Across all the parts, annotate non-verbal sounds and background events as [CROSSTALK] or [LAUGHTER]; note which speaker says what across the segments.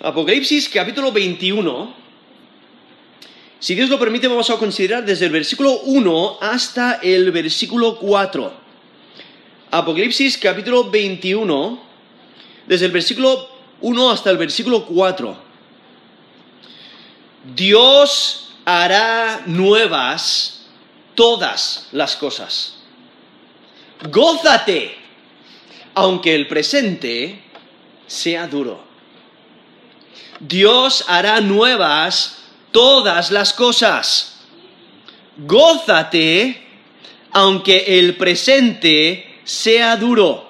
Speaker 1: Apocalipsis capítulo 21. Si Dios lo permite, vamos a considerar desde el versículo 1 hasta el versículo 4. Apocalipsis capítulo 21, desde el versículo 1 hasta el versículo 4. Dios hará nuevas todas las cosas. Gózate, aunque el presente sea duro. Dios hará nuevas todas las cosas. Gózate, aunque el presente sea duro.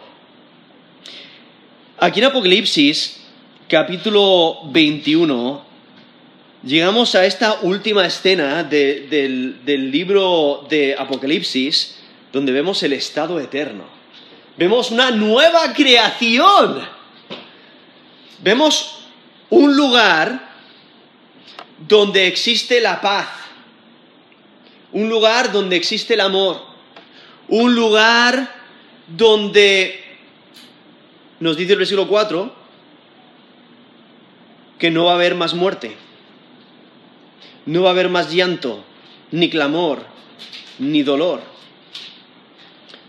Speaker 1: Aquí en Apocalipsis, capítulo 21, llegamos a esta última escena de- del, del libro de Apocalipsis, donde vemos el estado eterno. Vemos una nueva creación. Vemos un lugar donde existe la paz, un lugar donde existe el amor, un lugar donde nos dice el versículo 4 que no va a haber más muerte, no va a haber más llanto, ni clamor, ni dolor,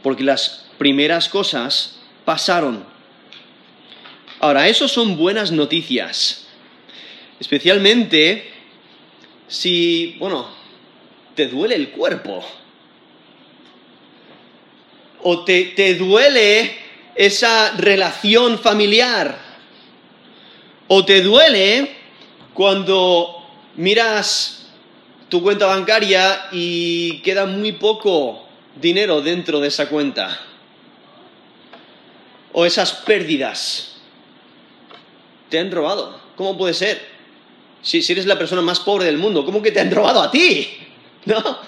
Speaker 1: porque las primeras cosas pasaron. Ahora, eso son buenas noticias, especialmente si, bueno, te duele el cuerpo. O te, te duele esa relación familiar. O te duele cuando miras tu cuenta bancaria y queda muy poco dinero dentro de esa cuenta. O esas pérdidas te han robado. ¿Cómo puede ser? Si, si eres la persona más pobre del mundo, ¿cómo que te han robado a ti? [LAUGHS] ¿No?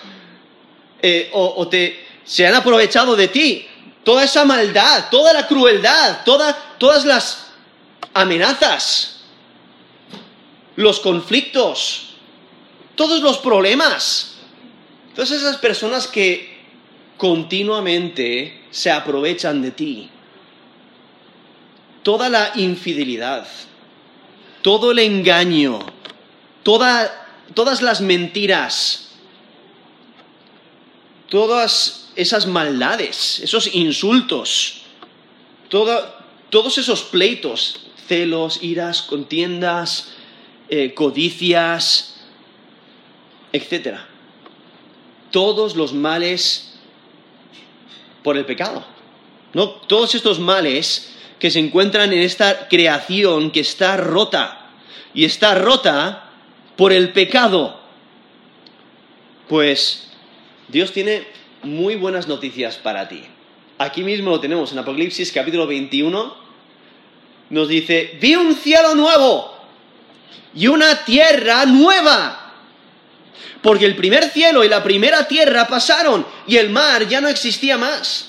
Speaker 1: Eh, o, te, se han aprovechado de ti. Toda esa maldad, toda la crueldad, toda- todas las amenazas, los conflictos, todos los problemas. Todas esas personas que continuamente se aprovechan de ti. Toda la infidelidad, todo el engaño, toda- todas las mentiras, todas esas maldades, esos insultos, todos esos pleitos, celos, iras, contiendas, eh, codicias, etc. Todos los males por el pecado. ¿no? Todos estos males que se encuentran en esta creación que está rota. Y está rota por el pecado. Pues Dios tiene muy buenas noticias para ti. Aquí mismo lo tenemos en Apocalipsis capítulo 21. Nos dice, vi un cielo nuevo y una tierra nueva. Porque el primer cielo y la primera tierra pasaron y el mar ya no existía más.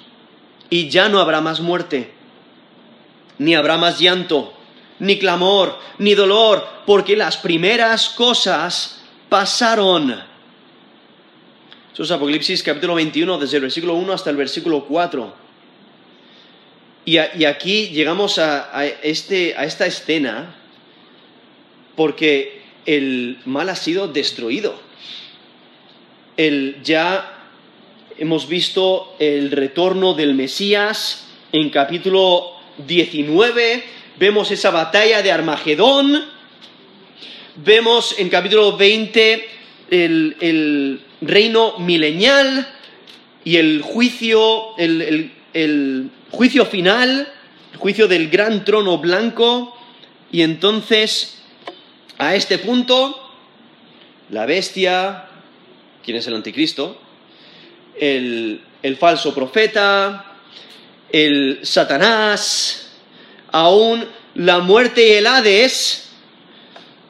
Speaker 1: y ya no habrá más muerte, ni habrá más llanto, ni clamor, ni dolor, porque las primeras cosas pasaron. Eso es Apocalipsis capítulo 21, desde el versículo 1 hasta el versículo 4. Y, y aquí llegamos a, a este, a esta escena porque el mal ha sido destruido. El, ya hemos visto el retorno del Mesías en capítulo 19, vemos esa batalla de Armagedón, vemos en capítulo 20 el, el reino milenial y el juicio, el, el- juicio final, el juicio del gran trono blanco, y entonces a este punto la bestia, ¿quién es el anticristo? El, falso profeta, el Satanás, aún la muerte y el Hades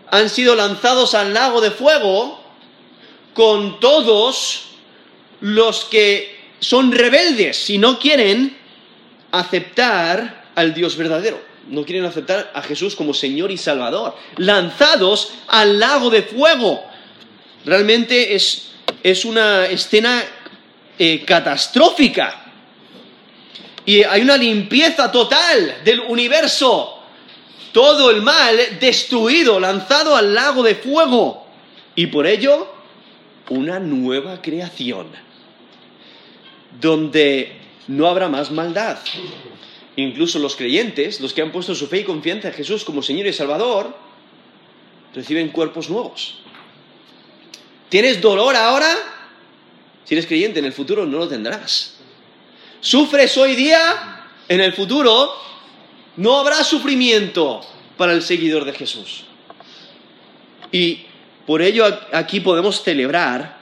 Speaker 1: han sido lanzados al lago de fuego con todos los que son rebeldes y no quieren aceptar al Dios verdadero. No quieren aceptar a Jesús como Señor y Salvador. Lanzados al lago de fuego. Realmente es, es una escena eh, catastrófica. Y hay una limpieza total del universo. Todo el mal destruido, lanzado al lago de fuego. Y por ello, una nueva creación. Donde no habrá más maldad. Incluso los creyentes, los que han puesto su fe y confianza en Jesús como Señor y Salvador, reciben cuerpos nuevos. ¿Tienes dolor ahora? Si eres creyente, en el futuro no lo tendrás. ¿Sufres hoy día? En el futuro no habrá sufrimiento para el seguidor de Jesús. Y por ello aquí podemos celebrar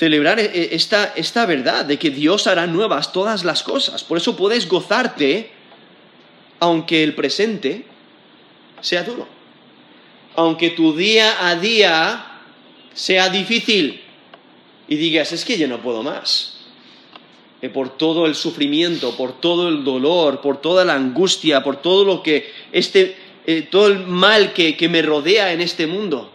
Speaker 1: celebrar e, e, esta, esta verdad de que Dios hará nuevas todas las cosas. Por eso puedes gozarte aunque el presente sea duro. Aunque tu día a día sea difícil y digas, es que yo no puedo más. Eh, por todo el sufrimiento, por todo el dolor, por toda la angustia, por todo lo que este, eh, todo el mal que me rodea en este mundo.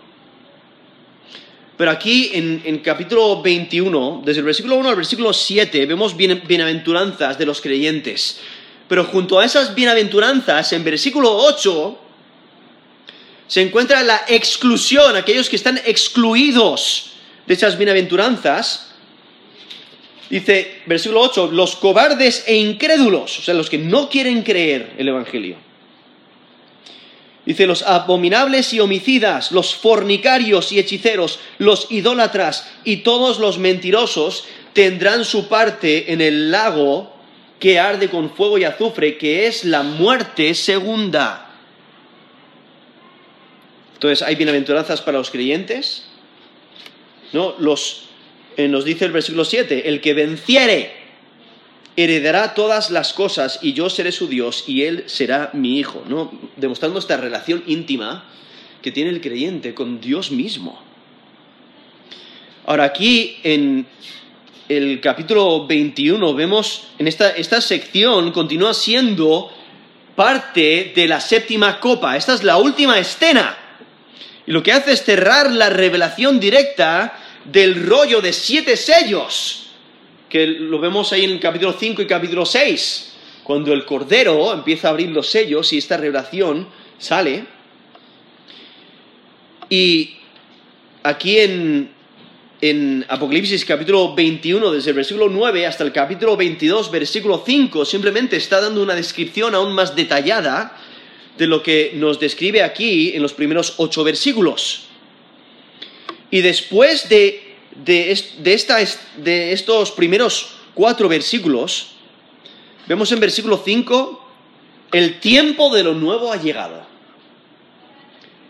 Speaker 1: Pero aquí en, capítulo 21, desde el versículo 1 al versículo 7, vemos bienaventuranzas de los creyentes. Pero junto a esas bienaventuranzas, en versículo 8, se encuentra la exclusión, aquellos que están excluidos de esas bienaventuranzas. Dice, versículo 8, los cobardes e incrédulos, o sea, los que no quieren creer el Evangelio. Dice, los abominables y homicidas, los fornicarios y hechiceros, los idólatras y todos los mentirosos tendrán su parte en el lago que arde con fuego y azufre, que es la muerte segunda. Entonces, ¿hay bienaventuranzas para los creyentes? No, los, eh, nos dice el versículo 7, el que venciere heredará todas las cosas y yo seré su Dios y él será mi hijo, ¿no? Demostrando esta relación íntima que tiene el creyente con Dios mismo. Ahora aquí en el capítulo 21 vemos, en esta, esta sección continúa siendo parte de la séptima copa. Esta es la última escena. Y lo que hace es cerrar la revelación directa del rollo de siete sellos que lo vemos ahí en el capítulo 5 y capítulo 6, cuando el Cordero empieza a abrir los sellos y esta revelación sale. Y aquí en, en Apocalipsis capítulo 21, desde el versículo 9 hasta el capítulo 22, versículo 5, simplemente está dando una descripción aún más detallada de lo que nos describe aquí en los primeros ocho versículos. Y después de de, de estos primeros cuatro versículos, vemos en versículo 5, el tiempo de lo nuevo ha llegado.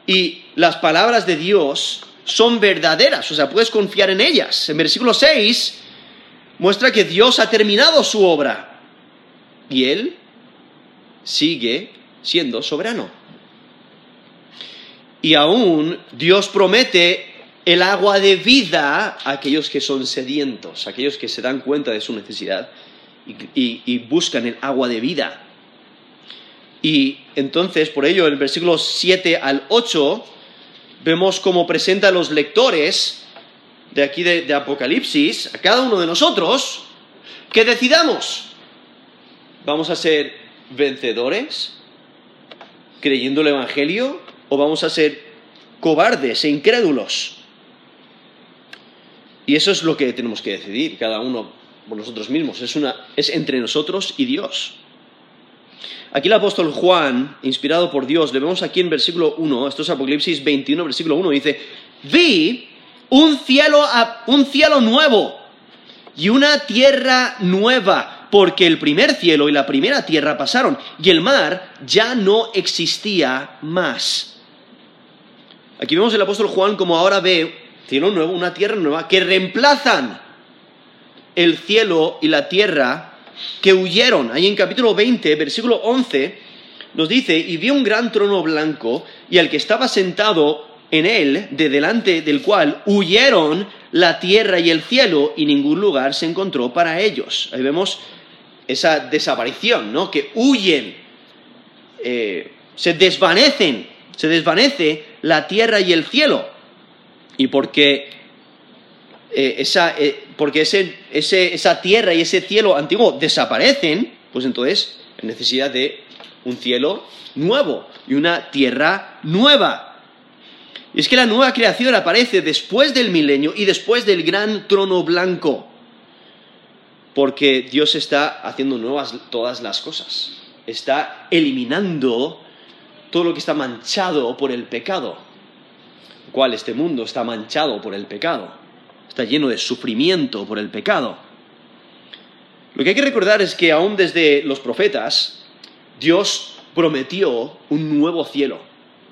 Speaker 1: Y las palabras de Dios son verdaderas, o sea, puedes confiar en ellas. En versículo 6 muestra que Dios ha terminado su obra y Él sigue siendo soberano. Y aún Dios promete el agua de vida a aquellos que son sedientos, aquellos que se dan cuenta de su necesidad y, buscan el agua de vida. Y entonces, por ello, en el versículo 7 al 8, vemos cómo presenta a los lectores de aquí de, de Apocalipsis, a cada uno de nosotros, que decidamos, ¿vamos a ser vencedores creyendo el Evangelio o vamos a ser cobardes e incrédulos? Y eso es lo que tenemos que decidir, cada uno por nosotros mismos. Es, una, es entre nosotros y Dios. Aquí el apóstol Juan, inspirado por Dios, le vemos aquí en versículo 1, esto es Apocalipsis 21, versículo 1, dice, vi un cielo, un cielo nuevo y una tierra nueva, porque el primer cielo y la primera tierra pasaron y el mar ya no existía más. Aquí vemos el apóstol Juan como ahora ve cielo nuevo, una tierra nueva, que reemplazan el cielo y la tierra que huyeron. Ahí en capítulo 20, versículo 11, nos dice, y vio un gran trono blanco y al que estaba sentado en él, de delante del cual huyeron la tierra y el cielo y ningún lugar se encontró para ellos. Ahí vemos esa desaparición, ¿no? Que huyen, eh, se desvanecen, se desvanece la tierra y el cielo. Y porque, eh, esa, eh, porque esa tierra y ese cielo antiguo desaparecen, pues entonces hay necesidad de un cielo nuevo y una tierra nueva. Y es que la nueva creación aparece después del milenio y después del gran trono blanco. Porque Dios está haciendo nuevas todas las cosas. Está eliminando todo lo que está manchado por el pecado. ¿Cuál este mundo está manchado por el pecado. Está lleno de sufrimiento por el pecado. Lo que hay que recordar es que aún desde los profetas, Dios prometió un nuevo cielo,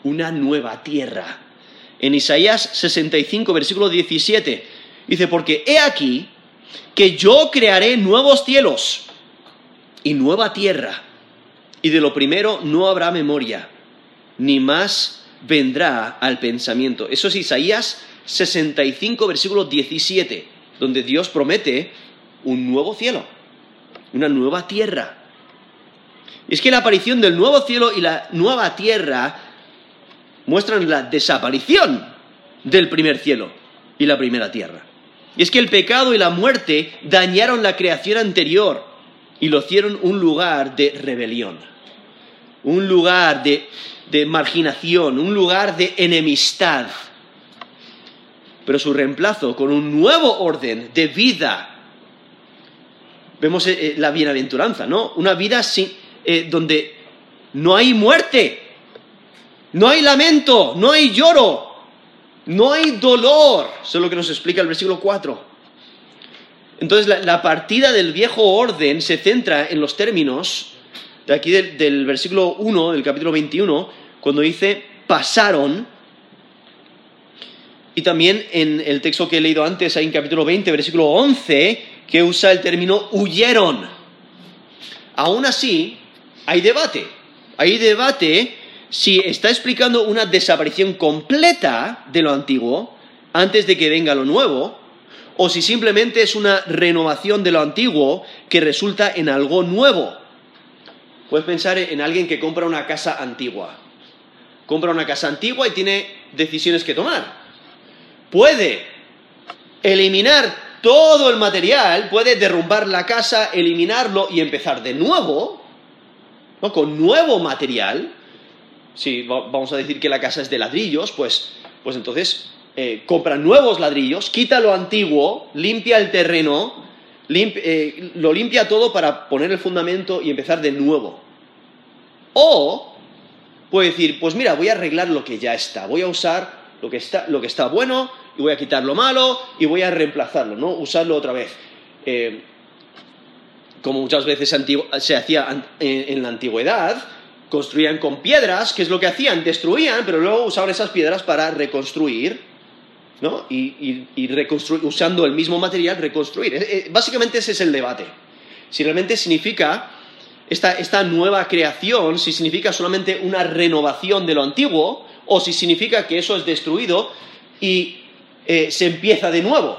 Speaker 1: una nueva tierra en Isaías 65, versículo 17. Dice, porque he aquí que yo crearé nuevos cielos y nueva tierra, y de lo primero no habrá memoria, ni más vendrá al pensamiento. Eso es Isaías 65, versículo 17, donde Dios promete un nuevo cielo, una nueva tierra. Y es que la aparición del nuevo cielo y la nueva tierra muestran la desaparición del primer cielo y la primera tierra. Y es que el pecado y la muerte dañaron la creación anterior y lo hicieron un lugar de rebelión, un lugar de, marginación, un lugar de enemistad. Pero su reemplazo con un nuevo orden de vida, vemos eh, eh, la bienaventuranza, ¿no? Una vida eh, donde no hay muerte, no hay lamento, no hay lloro, no hay dolor. Eso es lo que nos explica el versículo 4. Entonces la, partida del viejo orden se centra en los términos de aquí del, versículo 1 del capítulo 21, cuando dice pasaron. Y también en el texto que he leído antes, ahí en capítulo 20, versículo 11, que usa el término huyeron. Aún así, hay debate. Hay debate si está explicando una desaparición completa de lo antiguo antes de que venga lo nuevo, o si simplemente es una renovación de lo antiguo que resulta en algo nuevo. Puedes pensar en alguien que compra una casa antigua. Compra una casa antigua y tiene decisiones que tomar. Puede eliminar todo el material, puede derrumbar la casa, eliminarlo y empezar de nuevo, con nuevo material, si vamos a decir que la casa es de ladrillos, pues, pues entonces eh, compra nuevos ladrillos, quita lo antiguo, limpia el terreno, eh, lo limpia todo para poner el fundamento y empezar de nuevo. O puede decir, pues mira, voy a arreglar lo que ya está, voy a usar lo que está, lo que está bueno y voy a quitar lo malo y voy a reemplazarlo, ¿no? Usarlo otra vez. Eh, como muchas veces se hacía en la antigüedad, construían con piedras, ¿qué es lo que hacían? Destruían, pero luego usaban esas piedras para reconstruir, ¿no? Y, usando el mismo material, reconstruir. Eh, eh, básicamente ese es el debate. Si realmente significa esta, nueva creación, si significa solamente una renovación de lo antiguo, o si significa que eso es destruido y eh, se empieza de nuevo,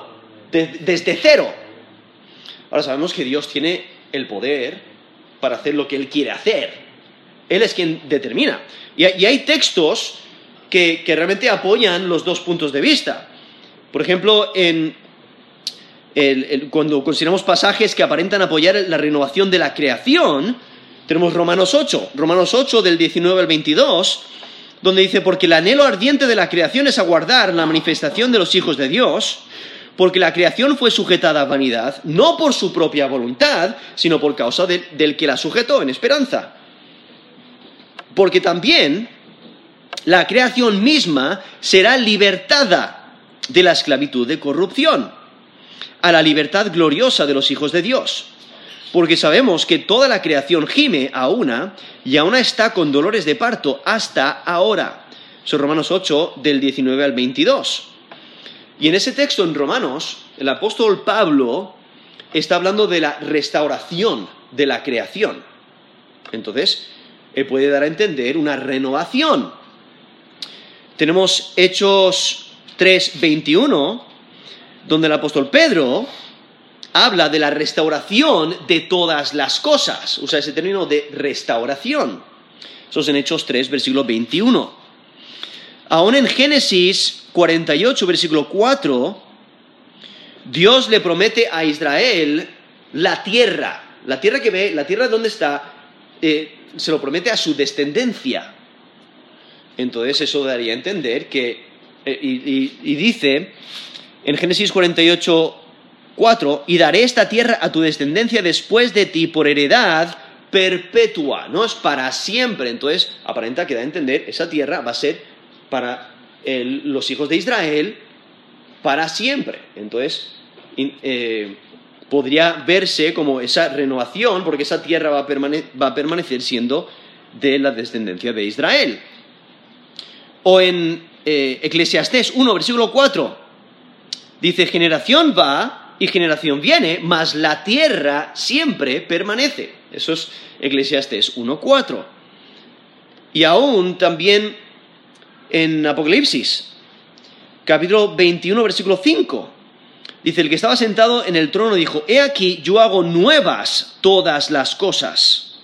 Speaker 1: desde cero. Ahora sabemos que Dios tiene el poder para hacer lo que Él quiere hacer. Él es quien determina. Y, hay textos que, realmente apoyan los dos puntos de vista. Por ejemplo, cuando consideramos pasajes que aparentan apoyar la renovación de la creación, tenemos Romanos 8, Romanos 8 del 19 al 22, donde dice, porque el anhelo ardiente de la creación es aguardar la manifestación de los hijos de Dios, porque la creación fue sujetada a vanidad, no por su propia voluntad, sino por causa del que la sujetó en esperanza porque también la creación misma será libertada de la esclavitud de corrupción a la libertad gloriosa de los hijos de Dios. Porque sabemos que toda la creación gime a una y aún está con dolores de parto hasta ahora. Son Romanos 8 del 19 al 22. Y en ese texto en Romanos, el apóstol Pablo está hablando de la restauración de la creación. Entonces, puede dar a entender una renovación. Tenemos Hechos 3:21, donde el apóstol Pedro habla de la restauración de todas las cosas. Usa ese término de restauración. Eso es en Hechos 3, versículo 21. Aún en Génesis 48, versículo 4, Dios le promete a Israel la tierra. La tierra que ve, la tierra donde está, eh, se lo promete a su descendencia. Entonces eso daría a entender que, eh, y, dice en Génesis 48, 4, y daré esta tierra a tu descendencia después de ti por heredad perpetua, no es para siempre. Entonces aparenta que da a entender, esa tierra va a ser para los hijos de Israel para siempre. Entonces eh, podría verse como esa renovación, porque esa tierra va a permanecer siendo de la descendencia de Israel. O en eh, Eclesiastés 1, versículo 4, dice, generación va y generación viene, mas la tierra siempre permanece. Eso es Eclesiastés 1, 4. Y aún también en Apocalipsis, capítulo 21, versículo 5. Dice, el que estaba sentado en el trono dijo, he aquí, yo hago nuevas todas las cosas.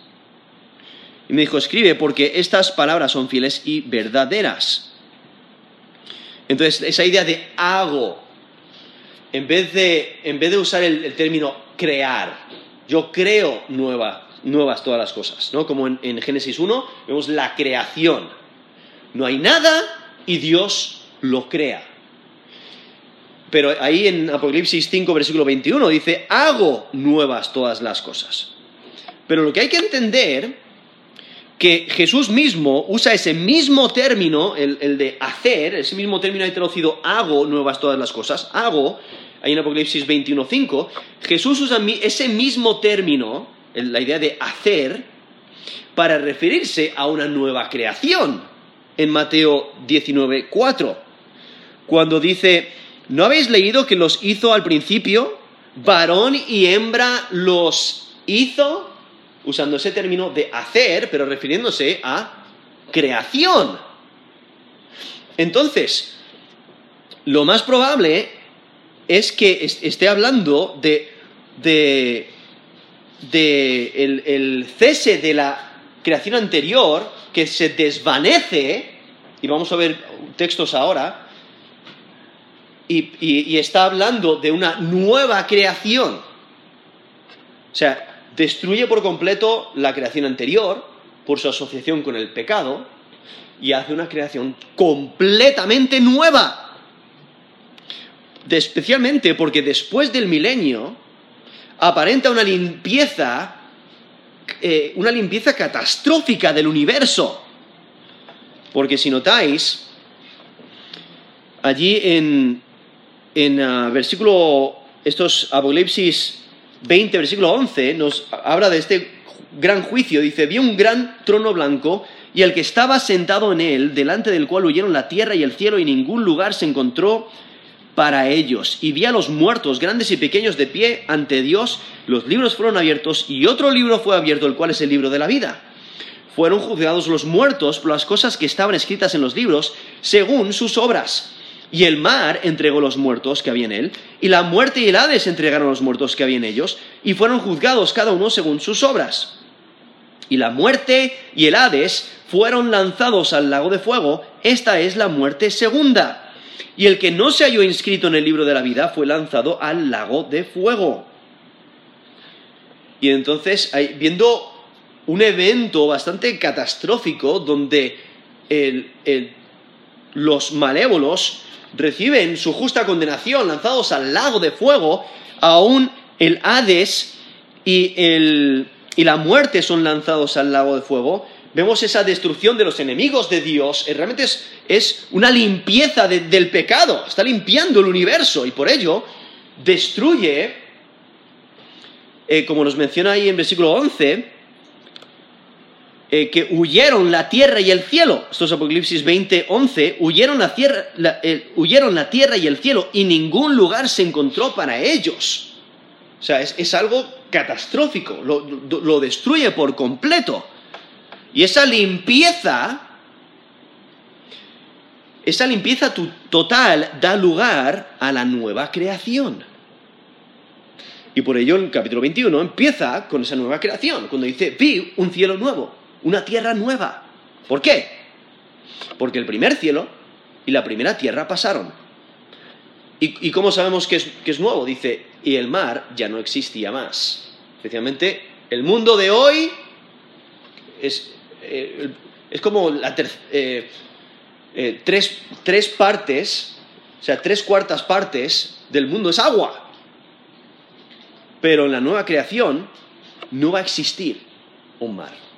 Speaker 1: Y me dijo, escribe, porque estas palabras son fieles y verdaderas. Entonces, esa idea de hago, en vez de, en vez de usar el, término crear, yo creo nuevas todas las cosas, ¿no? Como en, en Génesis 1 vemos la creación. No hay nada y Dios lo crea. Pero ahí en Apocalipsis 5, versículo 21 dice, hago nuevas todas las cosas. Pero lo que hay que entender que Jesús mismo usa ese mismo término, el, de hacer, ese mismo término ahí traducido, hago nuevas todas las cosas, hago, ahí en Apocalipsis 21.5, Jesús usa ese mismo término, la idea de hacer, para referirse a una nueva creación, en Mateo 19.4, cuando dice, ¿no habéis leído que los hizo al principio? Varón y hembra los hizo usando ese término de hacer, pero refiriéndose a creación. Entonces, lo más probable es que esté hablando de, el, cese de la creación anterior que se desvanece, y vamos a ver textos ahora, y, está hablando de una nueva creación. O sea, destruye por completo la creación anterior por su asociación con el pecado y hace una creación completamente nueva. especialmente porque después del milenio aparenta una limpieza, eh, una limpieza catastrófica del universo. Porque si notáis, allí en, en ah, versículo, estos Apocalipsis 20, versículo 11, nos habla de este gran juicio. Dice, vi un gran trono blanco y el que estaba sentado en él, delante del cual huyeron la tierra y el cielo y ningún lugar se encontró para ellos. Y vi a los muertos, grandes y pequeños, de pie ante Dios. Los libros fueron abiertos y otro libro fue abierto, el cual es el libro de la vida. Fueron juzgados los muertos por las cosas que estaban escritas en los libros, según sus obras. Y el mar entregó los muertos que había en él, y la muerte y el Hades entregaron los muertos que había en ellos, y fueron juzgados cada uno según sus obras. Y la muerte y el Hades fueron lanzados al lago de fuego, esta es la muerte segunda. Y el que no se halló inscrito en el libro de la vida fue lanzado al lago de fuego. Y entonces, viendo un evento bastante catastrófico donde los malévolos reciben su justa condenación, lanzados al lago de fuego, aún el Hades y, la muerte son lanzados al lago de fuego, vemos esa destrucción de los enemigos de Dios, eh, realmente es, una limpieza del pecado, está limpiando el universo y por ello destruye, eh, como nos menciona ahí en versículo 11, eh, que huyeron la tierra y el cielo. Esto es Apocalipsis 20, 11. Huyeron la, tierra, huyeron la tierra y el cielo y ningún lugar se encontró para ellos. O sea, es, algo catastrófico, lo, destruye por completo. Y esa limpieza, esa limpieza total da lugar a la nueva creación. Y por ello el capítulo 21 empieza con esa nueva creación, cuando dice, vi un cielo nuevo, una tierra nueva. ¿Por qué? Porque el primer cielo y la primera tierra pasaron. ¿Y, cómo sabemos que es, nuevo? Dice, y el mar ya no existía más. Especialmente el mundo de hoy es, eh, es como la eh, eh, tres, tres partes, o sea, tres cuartas partes del mundo es agua. Pero en la nueva creación no va a existir un mar.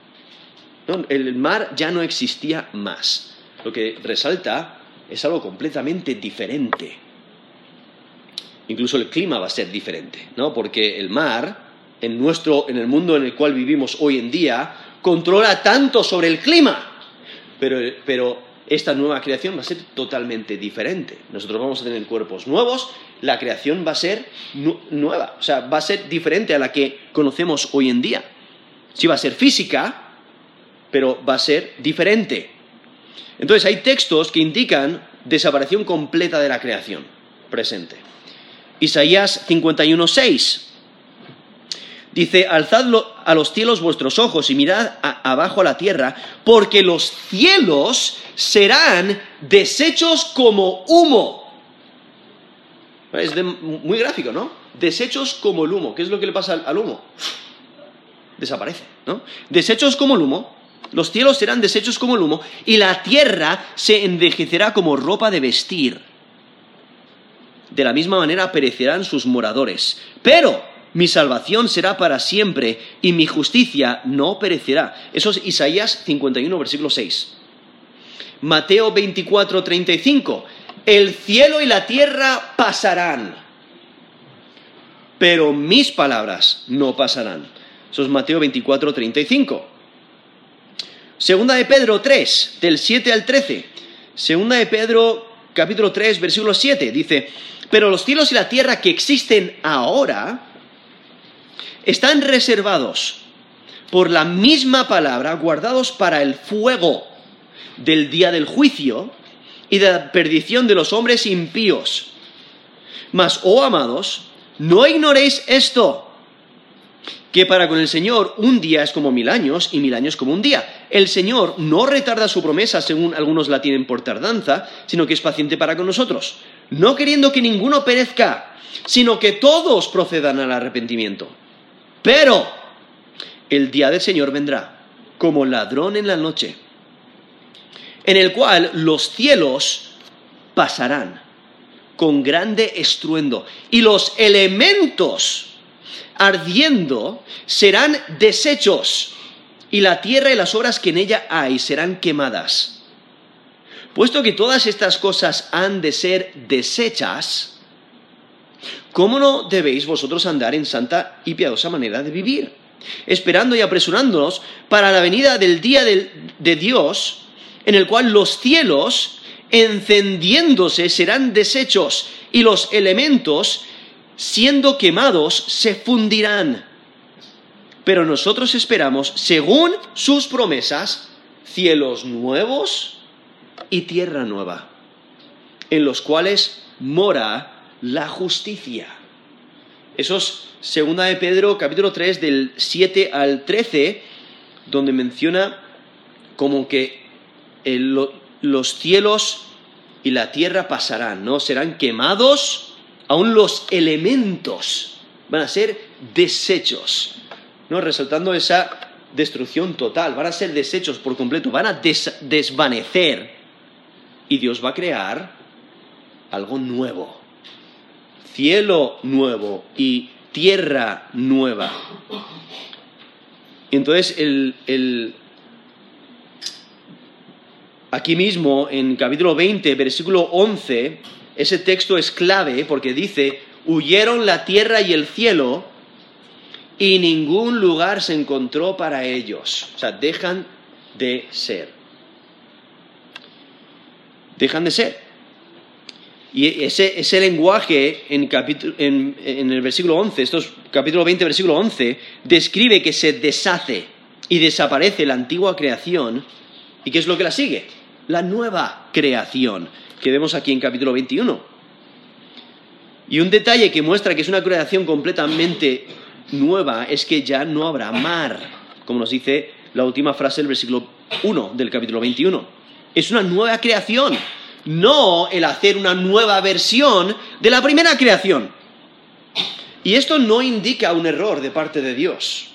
Speaker 1: El mar ya no existía más. Lo que resalta es algo completamente diferente. Incluso el clima va a ser diferente, ¿no? Porque el mar, en, nuestro, en el mundo en el cual vivimos hoy en día, controla tanto sobre el clima. Pero, pero esta nueva creación va a ser totalmente diferente. Nosotros vamos a tener cuerpos nuevos, la creación va a ser nueva, o sea, va a ser diferente a la que conocemos hoy en día. Sí va a ser física, pero va a ser diferente. Entonces hay textos que indican desaparición completa de la creación presente. Isaías 51.6 dice, alzad a los cielos vuestros ojos y mirad abajo a la tierra, porque los cielos serán deshechos como humo. Es muy gráfico, ¿no? Deshechos como el humo. ¿Qué es lo que le pasa al humo? Desaparece, ¿no? Deshechos como el humo los cielos serán deshechos como el humo y la tierra se envejecerá como ropa de vestir. De la misma manera perecerán sus moradores. Pero mi salvación será para siempre y mi justicia no perecerá. Eso es Isaías 51, versículo 6. Mateo 24, 35. El cielo y la tierra pasarán, pero mis palabras no pasarán. Eso es Mateo 24, 35. Segunda de Pedro 3, del 7 al 13. Segunda de Pedro capítulo 3, versículo 7. Dice, pero los cielos y la tierra que existen ahora están reservados por la misma palabra, guardados para el fuego del día del juicio y de la perdición de los hombres impíos. Mas, oh amados, no ignoréis esto que para con el Señor un día es como mil años y mil años como un día. El Señor no retarda su promesa según algunos la tienen por tardanza, sino que es paciente para con nosotros, no queriendo que ninguno perezca, sino que todos procedan al arrepentimiento. Pero el día del Señor vendrá como ladrón en la noche, en el cual los cielos pasarán con grande estruendo y los elementos ardiendo serán deshechos, y la tierra y las obras que en ella hay serán quemadas. Puesto que todas estas cosas han de ser deshechas, ¿cómo no debéis vosotros andar en santa y piadosa manera de vivir? Esperando y apresurándonos para la venida del día de Dios, en el cual los cielos, encendiéndose, serán deshechos y los elementos siendo quemados, se fundirán. Pero nosotros esperamos, según sus promesas, cielos nuevos y tierra nueva, en los cuales mora la justicia. Eso es segunda de Pedro, capítulo 3, del 7 al 13, donde menciona como que los cielos y la tierra pasarán, ¿no? Serán quemados aún los elementos van a ser desechos, ¿no? Resaltando esa destrucción total, van a ser desechos por completo, van a desvanecer y Dios va a crear algo nuevo, cielo nuevo y tierra nueva. Entonces, el, aquí mismo, en capítulo 20, versículo 11, ese texto es clave porque dice, huyeron la tierra y el cielo y ningún lugar se encontró para ellos. O sea, dejan de ser. Dejan de ser. Y ese, ese lenguaje en, en, el versículo 11, estos capítulo 20, versículo 11, describe que se deshace y desaparece la antigua creación. ¿Y qué es lo que la sigue? La nueva creación, que vemos aquí en capítulo 21. Y un detalle que muestra que es una creación completamente nueva es que ya no habrá mar, como nos dice la última frase del versículo 1 del capítulo 21. Es una nueva creación, no el hacer una nueva versión de la primera creación. Y esto no indica un error de parte de Dios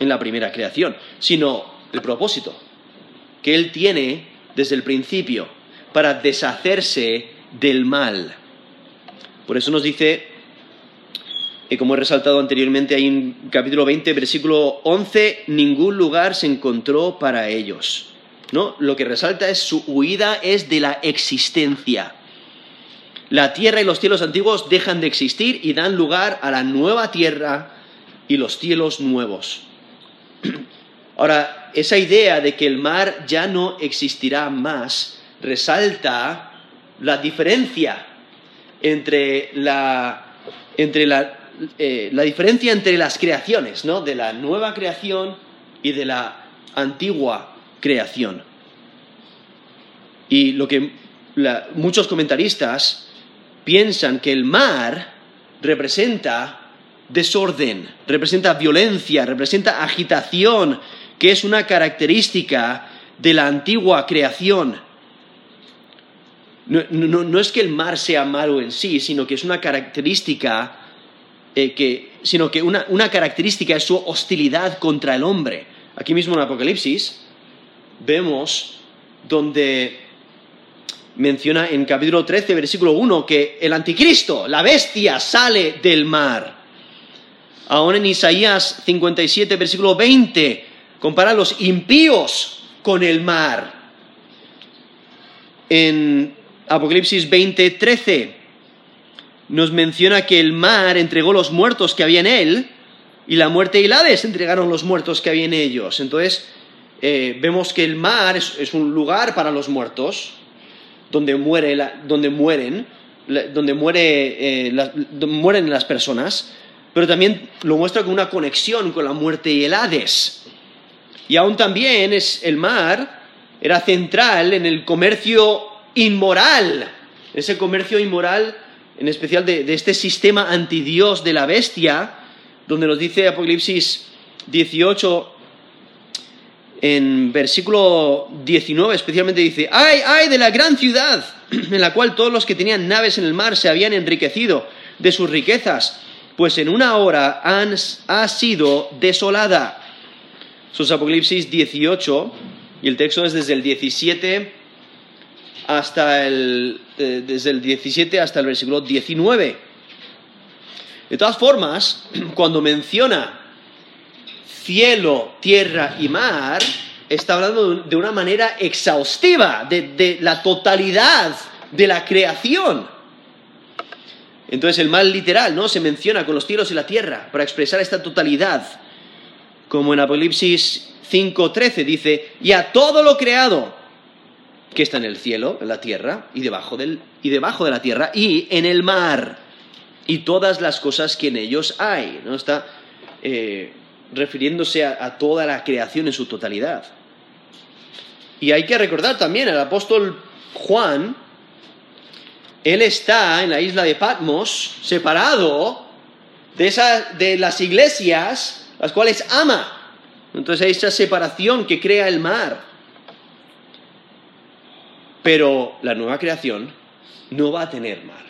Speaker 1: en la primera creación, sino el propósito que Él tiene desde el principio para deshacerse del mal. Por eso nos dice, y como he resaltado anteriormente ahí en capítulo 20, versículo 11, ningún lugar se encontró para ellos. ¿No? Lo que resalta es su huida es de la existencia. La tierra y los cielos antiguos dejan de existir y dan lugar a la nueva tierra y los cielos nuevos. [CLEARS THROAT] Ahora, esa idea de que el mar ya no existirá más resalta la diferencia entre la, entre la, eh, la diferencia entre las creaciones, ¿no? De la nueva creación y de la antigua creación. Y lo que muchos comentaristas piensan que el mar representa desorden, representa violencia, representa agitación, que es una característica de la antigua creación. No, es que el mar sea malo en sí, sino que es una característica, eh, que, sino que una, una característica es su hostilidad contra el hombre. Aquí mismo en Apocalipsis vemos donde menciona en capítulo 13, versículo 1, que el anticristo, la bestia, sale del mar. Aún en Isaías 57, versículo 20, compara los impíos con el mar. En Apocalipsis 20, 13, nos menciona que el mar entregó los muertos que había en él, y la muerte y el Hades entregaron los muertos que había en ellos. Entonces, eh, vemos que el mar es un lugar para los muertos, donde, muere donde mueren, donde muere, eh, mueren las personas, pero también lo muestra con una conexión con la muerte y el Hades. Y aún también es, el mar era central en el comercio inmoral, ese comercio inmoral, en especial de, este sistema antidios de la bestia, donde nos dice Apocalipsis 18, en versículo 19 especialmente dice, ay, ay de la gran ciudad [CLEARS THROAT] en la cual todos los que tenían naves en el mar se habían enriquecido de sus riquezas, pues en una hora han, ha sido desolada. Eso es Apocalipsis 18 y el texto es desde el 17 hasta el, eh, desde el 17 hasta el versículo 19. De todas formas, [CLEARS THROAT] cuando menciona cielo, tierra y mar, está hablando de una manera exhaustiva de, la totalidad de la creación. Entonces el mal literal, ¿no? Se menciona con los cielos y la tierra para expresar esta totalidad. Como en Apocalipsis 5.13 dice, y a todo lo creado que está en el cielo, en la tierra, y debajo, del, y debajo de la tierra, y en el mar, y todas las cosas que en ellos hay. ¿no? Está eh, refiriéndose a, toda la creación en su totalidad. Y hay que recordar también al apóstol Juan, él está en la isla de Patmos, separado de, de las iglesias, las cuales ama. Entonces hay esa separación que crea el mar. Pero la nueva creación no va a tener mar.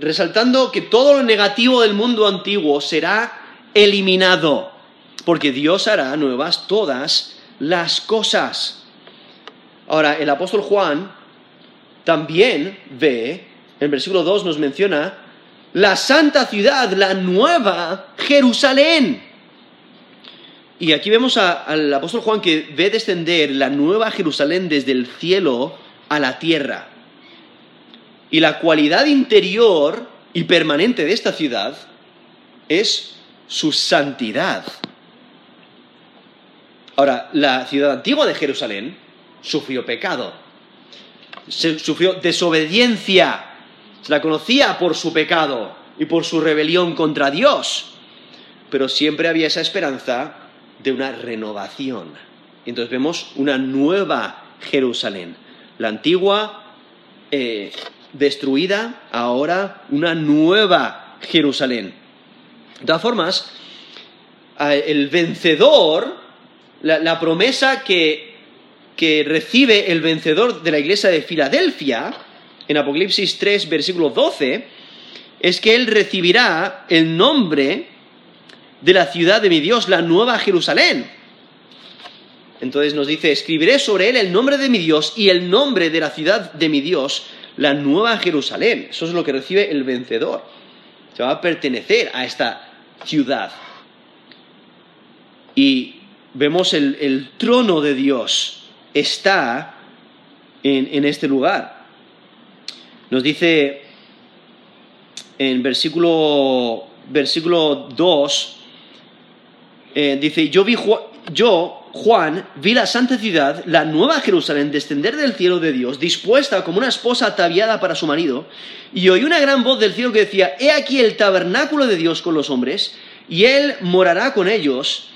Speaker 1: Resaltando que todo lo negativo del mundo antiguo será eliminado, porque Dios hará nuevas todas las cosas. Ahora, el apóstol Juan también ve, en versículo 2 nos menciona, la santa ciudad, la nueva Jerusalén. Y aquí vemos al apóstol Juan que ve descender la nueva Jerusalén desde el cielo a la tierra. Y la cualidad interior y permanente de esta ciudad es su santidad. Ahora, la ciudad antigua de Jerusalén sufrió pecado, sufrió desobediencia, se la conocía por su pecado y por su rebelión contra Dios, pero siempre había esa esperanza de una renovación. Entonces vemos una nueva Jerusalén. La antigua eh, destruida, ahora una nueva Jerusalén. De todas formas, el vencedor, la, promesa que, que recibe el vencedor de la iglesia de Filadelfia, en Apocalipsis 3, versículo 12, es que él recibirá el nombre de la ciudad de mi Dios, la nueva Jerusalén. Entonces nos dice, escribiré sobre él el nombre de mi Dios y el nombre de la ciudad de mi Dios, la nueva Jerusalén. Eso es lo que recibe el vencedor. Se va a pertenecer a esta ciudad. Y vemos el, trono de Dios está en, este lugar. Nos dice en versículo, versículo 2, eh, dice, yo vi, yo, Juan, vi la santa ciudad, la nueva Jerusalén, descender del cielo de Dios, dispuesta como una esposa ataviada para su marido, y oí una gran voz del cielo que decía, He aquí el tabernáculo de Dios con los hombres, y él morará con ellos,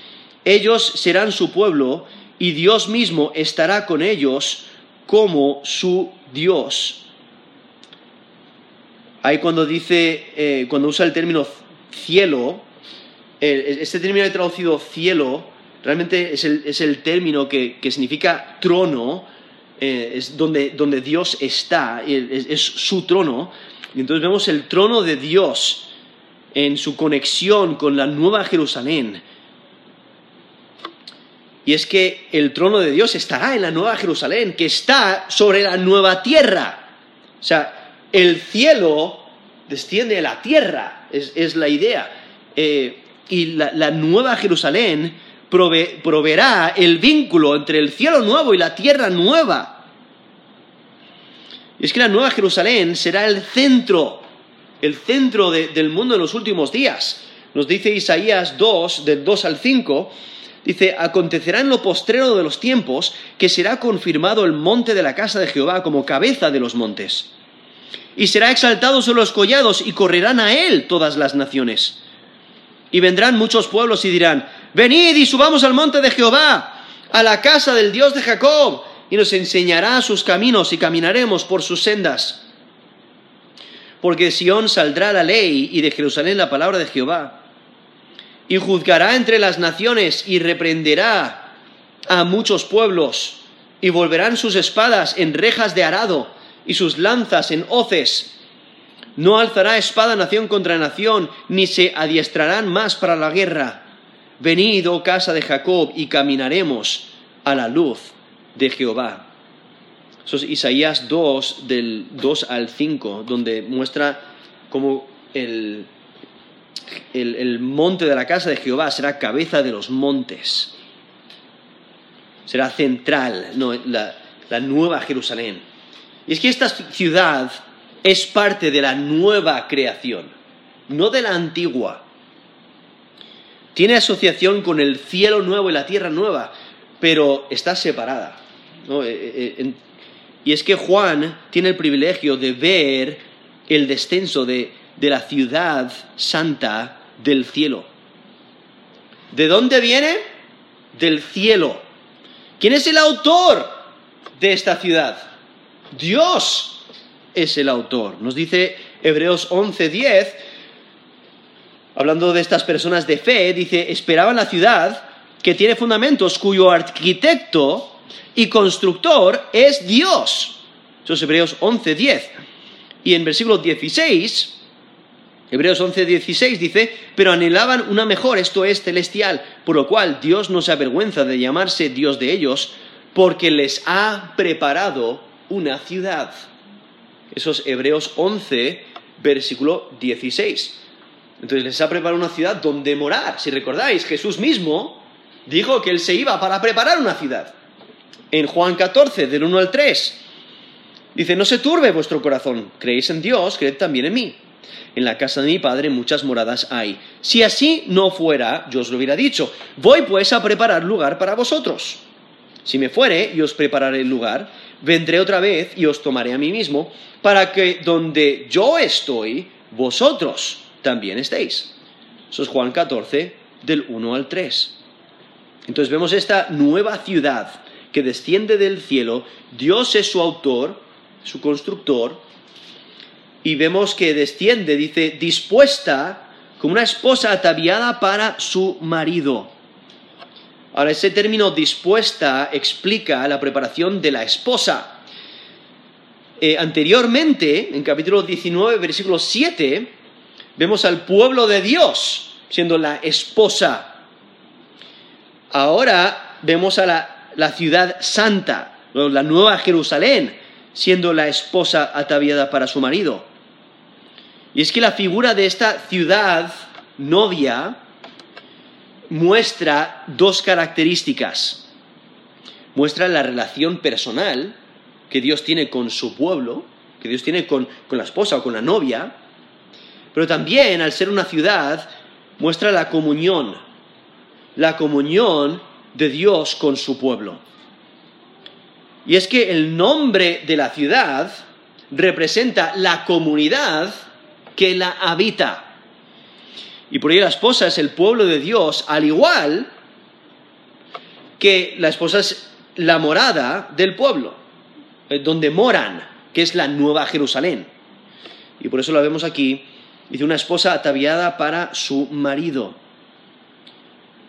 Speaker 1: ellos serán su pueblo, y Dios mismo estará con ellos como su Dios. Ahí cuando dice, eh, cuando usa el término cielo, este término he traducido cielo, realmente es el, término que, significa trono, eh, es donde, Dios está, es, su trono. Y entonces vemos el trono de Dios en su conexión con la nueva Jerusalén. Y es que el trono de Dios estará en la nueva Jerusalén, que está sobre la nueva tierra. O sea, el cielo desciende a la tierra, es, la idea. Eh, y la, nueva Jerusalén proveerá el vínculo entre el cielo nuevo y la tierra nueva. Y es que la nueva Jerusalén será el centro, el centro del mundo en los últimos días. Nos dice Isaías 2, del 2 al 5, dice, acontecerá en lo postrero de los tiempos que será confirmado el monte de la casa de Jehová como cabeza de los montes. Y será exaltado sobre los collados y correrán a él todas las naciones. Y vendrán muchos pueblos y dirán, venid y subamos al monte de Jehová, a la casa del Dios de Jacob, y nos enseñará sus caminos y caminaremos por sus sendas. Porque de Sión saldrá la ley y de Jerusalén la palabra de Jehová. Y juzgará entre las naciones y reprenderá a muchos pueblos, y volverán sus espadas en rejas de arado y sus lanzas en hoces no alzará espada nación contra nación, ni se adiestrarán más para la guerra. Venid, oh casa de Jacob, y caminaremos a la luz de Jehová. Eso es Isaías 2, del 2 al 5, donde muestra cómo el, monte de la casa de Jehová será cabeza de los montes. Será central, la, la nueva Jerusalén. Y es que esta ciudad es parte de la nueva creación, no de la antigua. Tiene asociación con el cielo nuevo y la tierra nueva, pero está separada. Eh, eh, eh, y es que Juan tiene el privilegio de ver el descenso de, de la ciudad santa del cielo. ¿De dónde viene? Del cielo. ¿Quién es el autor de esta ciudad? Dios es el autor. Nos dice Hebreos 11:10, hablando de estas personas de fe, dice, esperaban la ciudad que tiene fundamentos, cuyo arquitecto y constructor es Dios. Eso es Hebreos 11:10. Y en versículo 16, Hebreos 11:16 dice, pero anhelaban una mejor, esto es celestial, por lo cual Dios no se avergüenza de llamarse Dios de ellos, porque les ha preparado una ciudad. Eso es Hebreos 11, versículo 16. Entonces les ha preparado una ciudad donde morar. Si recordáis, Jesús mismo dijo que él se iba para preparar una ciudad. En Juan 14, del 1 al 3, dice, no se turbe vuestro corazón, creéis en Dios, creed también en mí. En la casa de mi padre muchas moradas hay. Si así no fuera, yo os lo hubiera dicho, voy pues a preparar lugar para vosotros. Si me fuere y os prepararé el lugar, vendré otra vez y os tomaré a mí mismo, para que donde yo estoy, vosotros también estéis. Eso es Juan 14, del 1 al 3. Entonces vemos esta nueva ciudad que desciende del cielo, Dios es su autor, su constructor, y vemos que desciende, dice, dispuesta como una esposa ataviada para su marido. Ahora, ese término dispuesta explica la preparación de la esposa. Eh, anteriormente, en capítulo 19, versículo 7, vemos al pueblo de Dios siendo la esposa. Ahora vemos a la, la ciudad santa, la nueva Jerusalén, siendo la esposa ataviada para su marido. Y es que la figura de esta ciudad novia muestra dos características. Muestra la relación personal que Dios tiene con su pueblo, que Dios tiene con, con la esposa o con la novia, pero también al ser una ciudad muestra la comunión, la comunión de Dios con su pueblo. Y es que el nombre de la ciudad representa la comunidad que la habita. Y por ello la esposa es el pueblo de Dios, al igual que la esposa es la morada del pueblo, eh, donde moran, que es la nueva Jerusalén. Y por eso la vemos aquí, dice una esposa ataviada para su marido.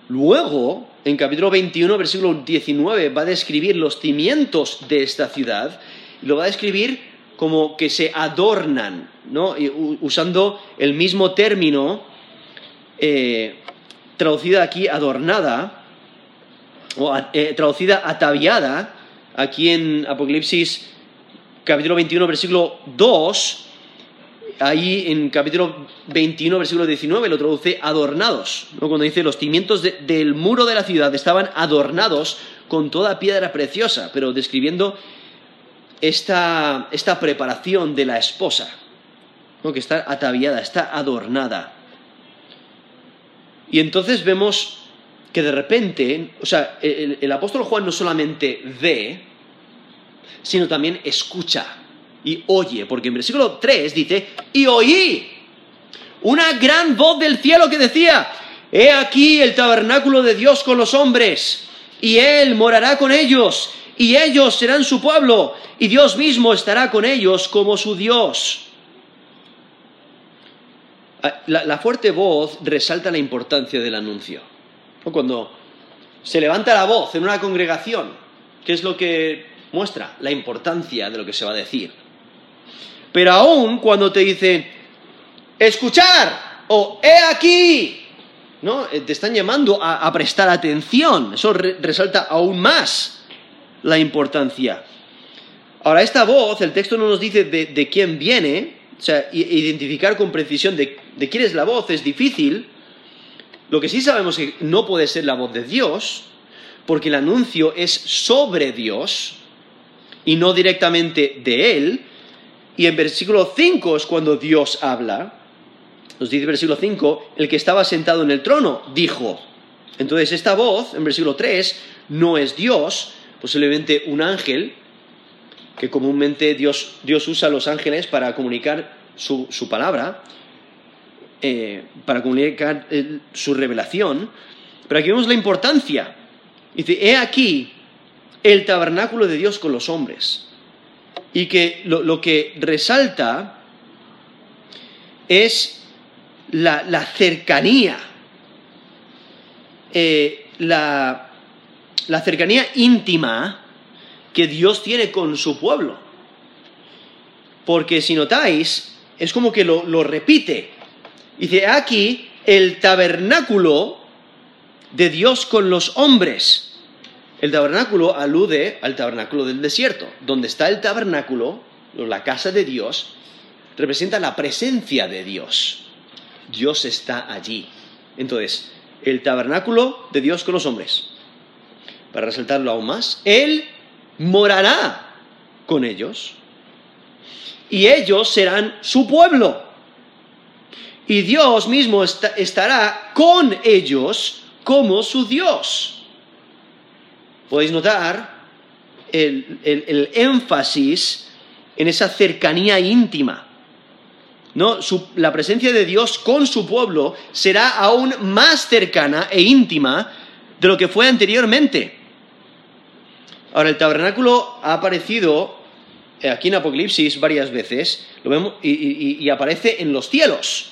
Speaker 1: Luego, en capítulo 21, versículo 19, va a describir los cimientos de esta ciudad y lo va a describir como que se adornan, ¿no? usando el mismo término eh, traducida aquí adornada, o eh, traducida ataviada, aquí en Apocalipsis capítulo 21, versículo 2, ahí en capítulo 21, versículo 19, lo traduce adornados, cuando dice los cimientos del muro de la ciudad estaban adornados con toda piedra preciosa, pero describiendo esta, esta preparación de la esposa, que está ataviada, está adornada. Y entonces vemos que de repente, o sea, el, apóstol Juan no solamente ve, sino también escucha y oye, porque en versículo 3 dice, y oí una gran voz del cielo que decía, he aquí el tabernáculo de Dios con los hombres, y él morará con ellos, y ellos serán su pueblo, y Dios mismo estará con ellos como su Dios. Ah, la, fuerte voz resalta la importancia del anuncio. Cuando se levanta la voz en una congregación, ¿qué es lo que muestra? La importancia de lo que se va a decir. Pero aún cuando te dicen, escuchar o he aquí, ¿no? Eh, te están llamando a, prestar atención. Eso resalta aún más la importancia. Ahora, esta voz, el texto no nos dice de quién viene, o sea, identificar con precisión de, quién es la voz es difícil. Lo que sí sabemos es que no puede ser la voz de Dios, porque el anuncio es sobre Dios y no directamente de Él. Y en versículo 5 es cuando Dios habla. Nos dice versículo 5, el que estaba sentado en el trono dijo. Entonces esta voz, en versículo 3, no es Dios, posiblemente un ángel que comúnmente Dios, usa a los ángeles para comunicar su, palabra, eh, para comunicar eh, su revelación. Pero aquí vemos la importancia. Dice, he aquí el tabernáculo de Dios con los hombres. Y que lo, que resalta es la, cercanía, eh, la, la cercanía íntima que Dios tiene con su pueblo. Porque si notáis, es como que lo, repite. Dice, aquí el tabernáculo de Dios con los hombres. El tabernáculo alude al tabernáculo del desierto. Donde está el tabernáculo, la casa de Dios, representa la presencia de Dios. Dios está allí. Entonces, el tabernáculo de Dios con los hombres. Para resaltarlo aún más, Él morará con ellos y ellos serán su pueblo. Y Dios mismo estará con ellos como su Dios. Podéis notar el, énfasis en esa cercanía íntima. ¿no? la presencia de Dios con su pueblo será aún más cercana e íntima de lo que fue anteriormente. Ahora, el tabernáculo ha aparecido eh, aquí en Apocalipsis varias veces, lo vemos, y, y aparece en los cielos.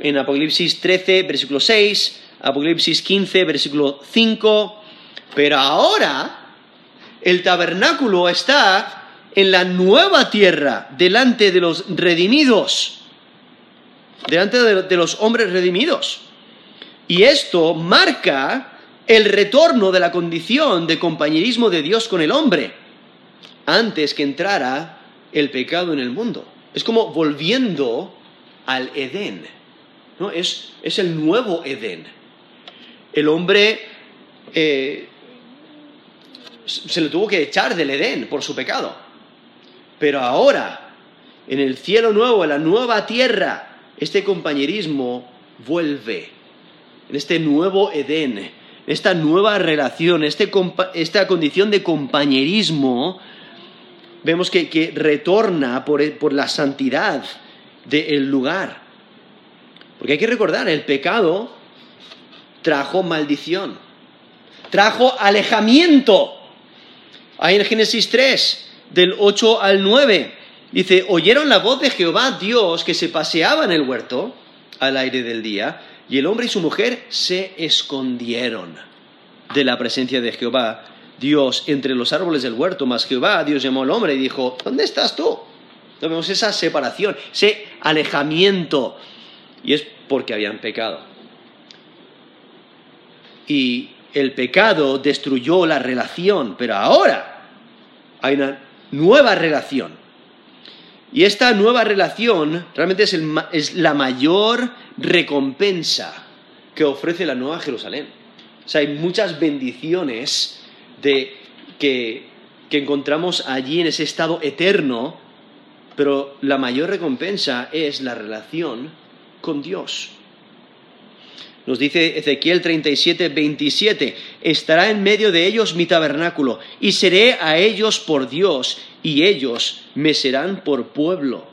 Speaker 1: En Apocalipsis 13, versículo 6, Apocalipsis 15, versículo 5, pero ahora el tabernáculo está en la nueva tierra, delante de los redimidos, delante de, los hombres redimidos. Y esto marca el retorno de la condición de compañerismo de Dios con el hombre, antes que entrara el pecado en el mundo. Es como volviendo al Edén. ¿no? Es, el nuevo Edén. El hombre eh, se le tuvo que echar del Edén por su pecado. Pero ahora, en el cielo nuevo, en la nueva tierra, este compañerismo vuelve. En este nuevo Edén, esta nueva relación, este esta condición de compañerismo, vemos que, retorna por, la santidad del lugar. Porque hay que recordar, el pecado trajo maldición, trajo alejamiento. Ahí en Génesis 3, del 8 al 9. Dice, oyeron la voz de Jehová Dios que se paseaba en el huerto al aire del día, y el hombre y su mujer se escondieron de la presencia de Jehová Dios entre los árboles del huerto. Mas Jehová Dios llamó al hombre y dijo, ¿dónde estás tú? No vemos esa separación, ese alejamiento. Y es porque habían pecado. Y el pecado destruyó la relación, pero ahora hay una nueva relación. Y esta nueva relación realmente es, la mayor recompensa que ofrece la Nueva Jerusalén. O sea, hay muchas bendiciones de, que, que encontramos allí en ese estado eterno, pero la mayor recompensa es la relación con Dios. Nos dice Ezequiel 37, 27, estará en medio de ellos mi tabernáculo, y seré a ellos por Dios, y ellos me serán por pueblo.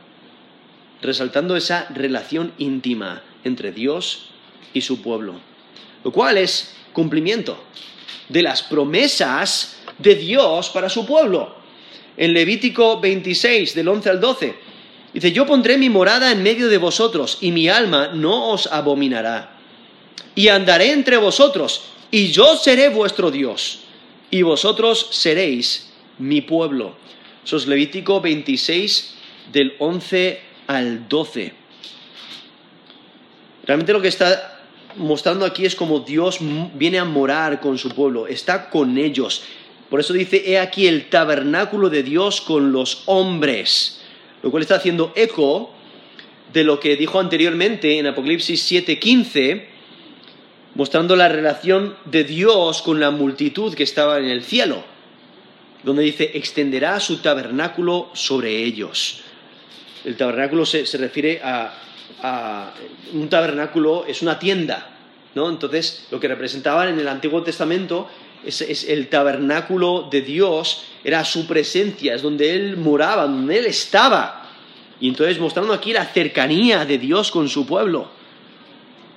Speaker 1: Resaltando esa relación íntima entre Dios y su pueblo. Lo cual es cumplimiento de las promesas de Dios para su pueblo. En Levítico 26, del 11 al 12, dice, yo pondré mi morada en medio de vosotros, y mi alma no os abominará y andaré entre vosotros, y yo seré vuestro Dios, y vosotros seréis mi pueblo. Eso es Levítico 26, del 11 al 12. Realmente lo que está mostrando aquí es como Dios viene a morar con su pueblo, está con ellos. Por eso dice, he aquí el tabernáculo de Dios con los hombres, lo cual está haciendo eco de lo que dijo anteriormente en Apocalipsis 7:15, mostrando la relación de Dios con la multitud que estaba en el cielo, donde dice, extenderá su tabernáculo sobre ellos. El tabernáculo se, refiere a, un tabernáculo, es una tienda, ¿no? Entonces, lo que representaban en el Antiguo Testamento es, es, el tabernáculo de Dios, era su presencia, es donde Él moraba, donde Él estaba. Y entonces mostrando aquí la cercanía de Dios con su pueblo.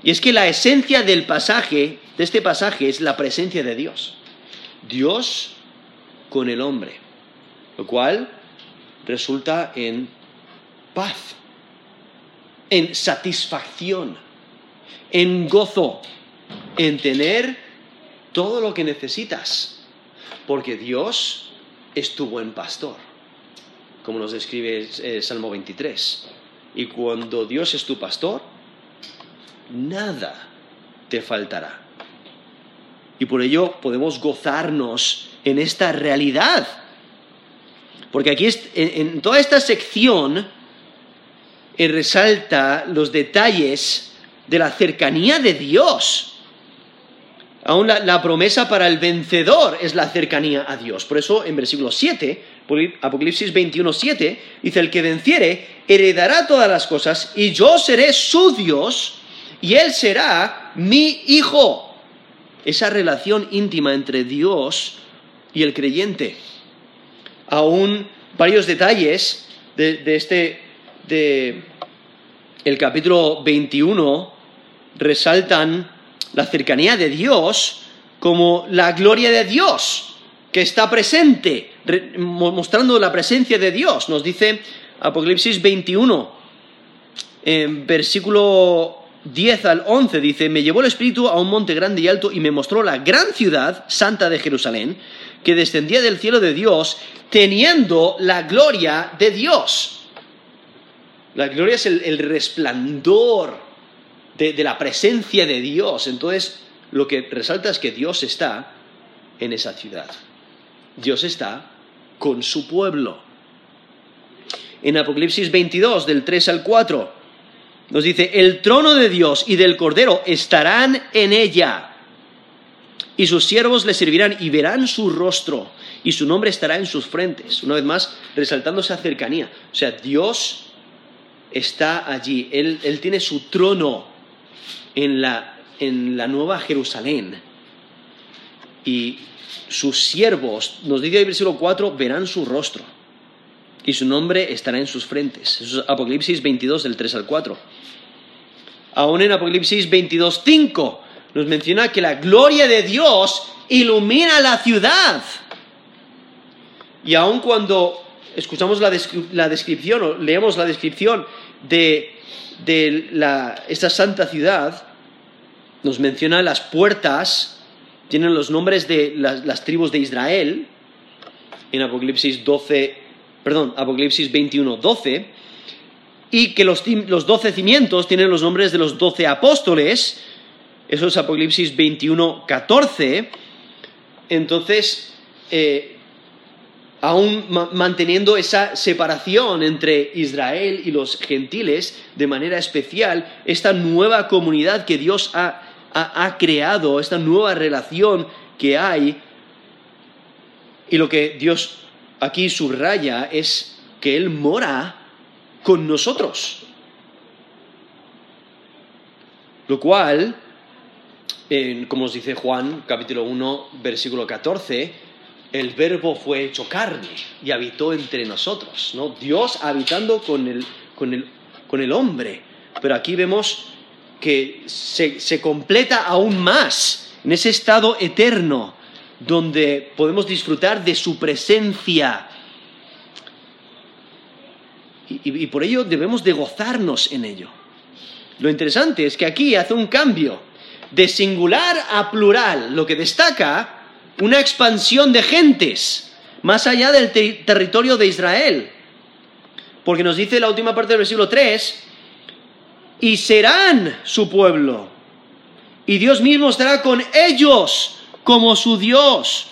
Speaker 1: Y es que la esencia del pasaje, de este pasaje, es la presencia de Dios. Dios con el hombre, lo cual resulta en paz, en satisfacción, en gozo, en tener todo lo que necesitas, porque Dios es tu buen pastor, como nos describe el Salmo 23. Y cuando Dios es tu pastor, nada te faltará. Y por ello podemos gozarnos en esta realidad. Porque aquí en, toda esta sección eh, resalta los detalles de la cercanía de Dios. Aún la, promesa para el vencedor es la cercanía a Dios. Por eso en versículo 7, Apocalipsis 21, 7, dice, el que venciere heredará todas las cosas y yo seré su Dios y Él será mi hijo. Esa relación íntima entre Dios y el creyente. Aún varios detalles de, este, de el capítulo 21 resaltan la cercanía de Dios como la gloria de Dios que está presente, mostrando la presencia de Dios. Nos dice Apocalipsis 21, en versículo 10 al 11, dice, me llevó el Espíritu a un monte grande y alto y me mostró la gran ciudad santa de Jerusalén, que descendía del cielo de Dios, teniendo la gloria de Dios. La gloria es el, resplandor de, de la presencia de Dios. Entonces, lo que resalta es que Dios está en esa ciudad. Dios está con su pueblo. En Apocalipsis 22, del 3 al 4, nos dice, el trono de Dios y del Cordero estarán en ella, y sus siervos le servirán y verán su rostro, y su nombre estará en sus frentes. Una vez más, resaltando esa cercanía. O sea, Dios está allí, Él, tiene su trono en la, en la nueva Jerusalén. Y sus siervos, nos dice el versículo 4, verán su rostro y su nombre estará en sus frentes. Eso es Apocalipsis 22 del 3 al 4. Aún en Apocalipsis 22, 5 nos menciona que la gloria de Dios ilumina la ciudad. Y aun cuando escuchamos la, descripción o leemos la descripción de, esta santa ciudad, nos menciona las puertas, tienen los nombres de las, tribus de Israel, en Apocalipsis 12, perdón, Apocalipsis 21, 12, y que los, doce cimientos tienen los nombres de los doce apóstoles, eso es Apocalipsis 21, 14, entonces, eh, aún manteniendo esa separación entre Israel y los gentiles, de manera especial, esta nueva comunidad que Dios ha, ha creado, esta nueva relación que hay, y lo que Dios aquí subraya es que Él mora con nosotros. Lo cual, como nos dice Juan capítulo 1, versículo 14, el verbo fue hecho carne y habitó entre nosotros, ¿no? Dios habitando con el, con el, con el hombre. Pero aquí vemos que se completa aún más en ese estado eterno donde podemos disfrutar de su presencia y, por ello debemos de gozarnos en ello. Lo interesante es que aquí hace un cambio de singular a plural, lo que destaca una expansión de gentes más allá del territorio de Israel. Porque nos dice la última parte del versículo 3, y serán su pueblo, y Dios mismo estará con ellos como su Dios,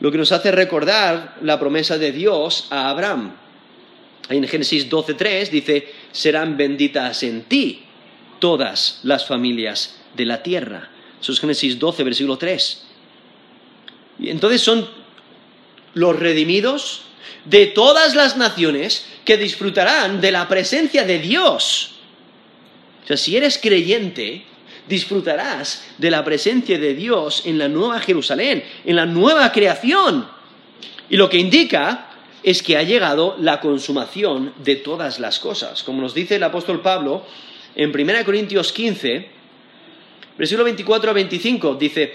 Speaker 1: lo que nos hace recordar la promesa de Dios a Abraham en Génesis 12.3 dice, serán benditas en ti todas las familias de la tierra. Eso es Génesis 12, versículo 3. Y entonces son los redimidos de todas las naciones que disfrutarán de la presencia de Dios. O sea, si eres creyente, disfrutarás de la presencia de Dios en la nueva Jerusalén, en la nueva creación. Y lo que indica es que ha llegado la consumación de todas las cosas. Como nos dice el apóstol Pablo en 1 Corintios 15, versículo 24 a 25, dice,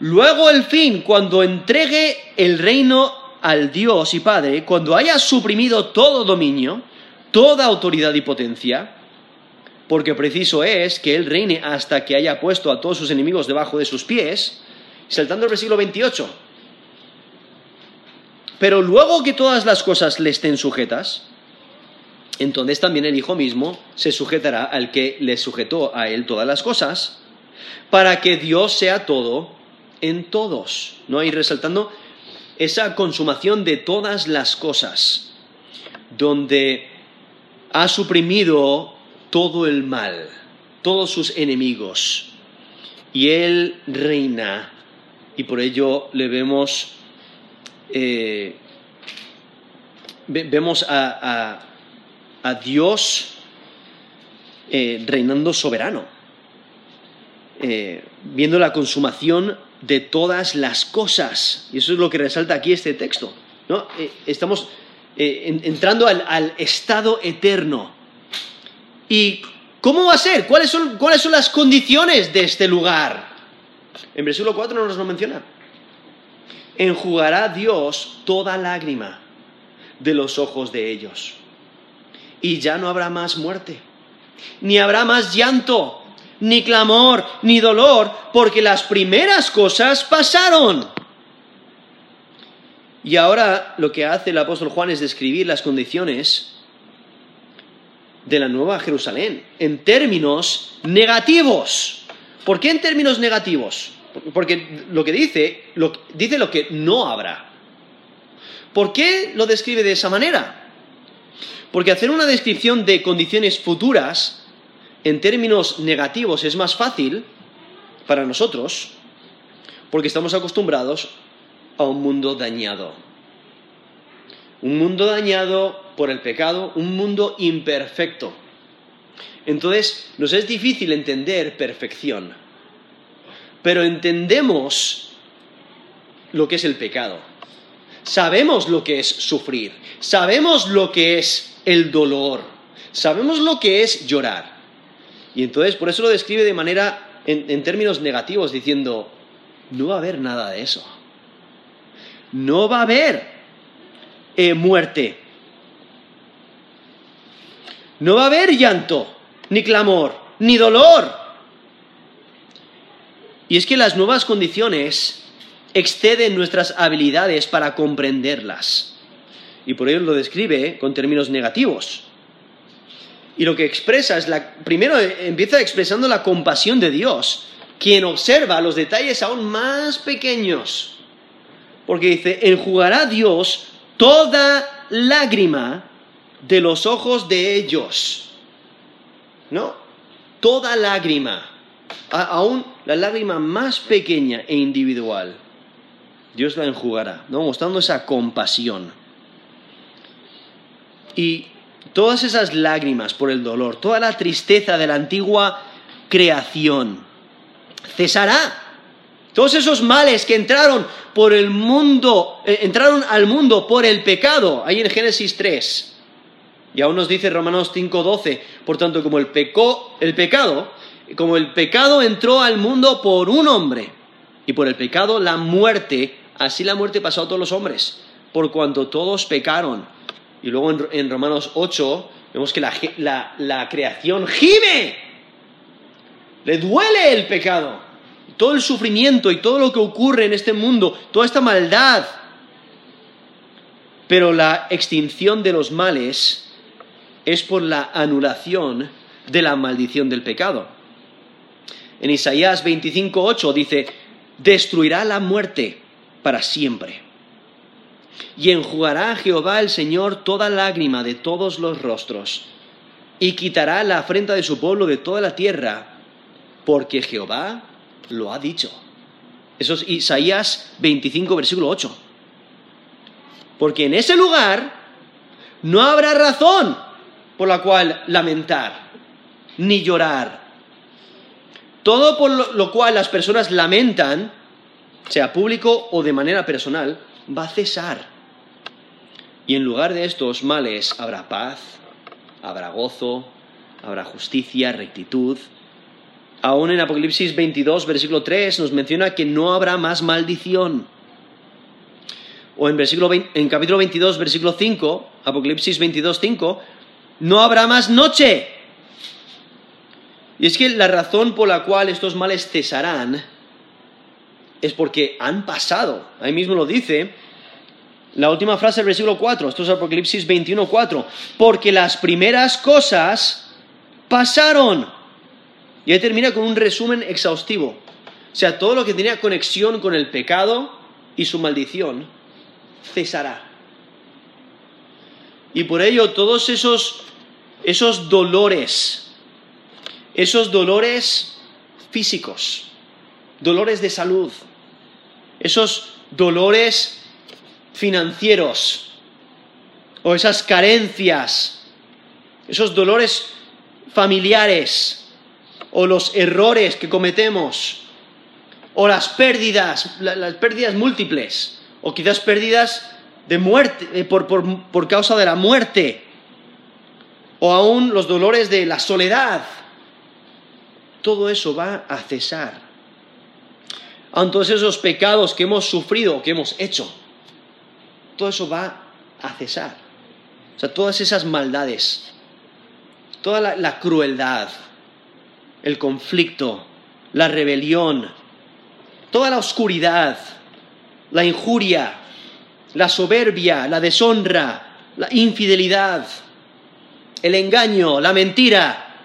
Speaker 1: luego el fin, cuando entregue el reino al Dios y Padre, cuando haya suprimido todo dominio, toda autoridad y potencia, porque preciso es que Él reine hasta que haya puesto a todos sus enemigos debajo de sus pies, saltando el versículo 28, pero luego que todas las cosas le estén sujetas, entonces también el Hijo mismo se sujetará al que le sujetó a él todas las cosas, para que Dios sea todo en todos. ¿No? Y resaltando esa consumación de todas las cosas, donde ha suprimido todo el mal, todos sus enemigos, y Él reina, y por ello le vemos eh, vemos a, Dios eh, reinando soberano, eh, viendo la consumación de todas las cosas. Y eso es lo que resalta aquí este texto. ¿no? estamos entrando al, al, estado eterno. ¿Y cómo va a ser? ¿Cuáles son, ¿Cuáles son las condiciones de este lugar? En versículo 4 no nos lo menciona. Enjugará Dios toda lágrima de los ojos de ellos. Y ya no habrá más muerte, ni habrá más llanto, ni clamor, ni dolor, porque las primeras cosas pasaron. Y ahora lo que hace el apóstol Juan es describir las condiciones de la nueva Jerusalén en términos negativos. ¿Por qué en términos negativos? Porque lo que dice, lo, dice lo que no habrá. ¿Por qué lo describe de esa manera? Porque hacer una descripción de condiciones futuras en términos negativos es más fácil para nosotros porque estamos acostumbrados a un mundo dañado. Un mundo dañado por el pecado, un mundo imperfecto. Entonces, nos es difícil entender perfección, pero entendemos lo que es el pecado. Sabemos lo que es sufrir, sabemos lo que es el dolor, sabemos lo que es llorar. Y entonces, por eso lo describe de manera, en, términos negativos, diciendo, no va a haber nada de eso. No va a haber eh, muerte. No va a haber llanto, ni clamor, ni dolor. Y es que las nuevas condiciones exceden nuestras habilidades para comprenderlas. Y por ello lo describe con términos negativos. Y lo que expresa es la... Primero empieza expresando la compasión de Dios, quien observa los detalles aún más pequeños. Porque dice, enjugará Dios toda lágrima de los ojos de ellos. ¿No? Toda lágrima, aún la lágrima más pequeña e individual, Dios la enjugará, ¿no? Mostrando esa compasión. Y todas esas lágrimas por el dolor, toda la tristeza de la antigua creación, cesará. Todos esos males que entraron por el mundo, eh, entraron al mundo por el pecado, ahí en Génesis 3. Y aún nos dice Romanos 5:12, por tanto, como el, pecó, el pecado, como el pecado entró al mundo por un hombre, y por el pecado la muerte, así la muerte pasó a todos los hombres, por cuanto todos pecaron. Y luego en, Romanos 8 vemos que la, la creación gime, le duele el pecado todo el sufrimiento y todo lo que ocurre en este mundo, toda esta maldad. Pero la extinción de los males es por la anulación de la maldición del pecado. En Isaías 25:8 dice, destruirá la muerte para siempre. Y enjugará a Jehová el Señor toda lágrima de todos los rostros, y quitará la afrenta de su pueblo de toda la tierra, porque Jehová lo ha dicho. Eso es Isaías 25, versículo 8. Porque en ese lugar no habrá razón por la cual lamentar, ni llorar. Todo por lo cual las personas lamentan, sea público o de manera personal, va a cesar. Y en lugar de estos males habrá paz, habrá gozo, habrá justicia, rectitud, Aún en Apocalipsis 22, versículo 3, nos menciona que no habrá más maldición. O en, versículo en capítulo 22, versículo 5, Apocalipsis 22, 5, no habrá más noche. Y es que la razón por la cual estos males cesarán es porque han pasado. Ahí mismo lo dice. La última frase del versículo 4, esto es Apocalipsis 21, 4. Porque las primeras cosas pasaron. Y ahí termina con un resumen exhaustivo. O sea, todo lo que tenía conexión con el pecado y su maldición cesará. Y por ello todos esos, esos dolores, esos dolores físicos, dolores de salud, esos dolores financieros o esas carencias, esos dolores familiares, o los errores que cometemos, o las pérdidas, las pérdidas múltiples, o quizás pérdidas de muerte, eh, por, por causa de la muerte, o aún los dolores de la soledad. Todo eso va a cesar. aun todos esos pecados que hemos sufrido, que hemos hecho, todo eso va a cesar. O sea, todas esas maldades, toda la crueldad, el conflicto, la rebelión, toda la oscuridad, la injuria, la soberbia, la deshonra, la infidelidad, el engaño, la mentira,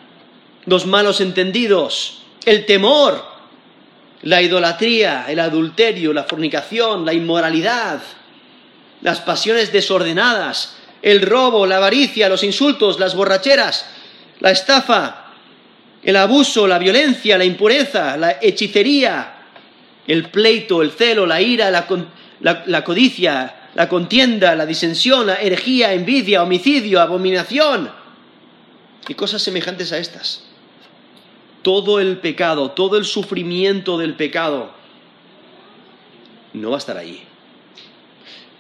Speaker 1: los malos entendidos, el temor, la idolatría, el adulterio, la fornicación, la inmoralidad, las pasiones desordenadas, el robo, la avaricia, los insultos, las borracheras, la estafa, el abuso, la violencia, la impureza, la hechicería, el pleito, el celo, la ira, la, codicia, la contienda, la disensión, la herejía, envidia, homicidio, abominación y cosas semejantes a estas. Todo el pecado, todo el sufrimiento del pecado no va a estar allí.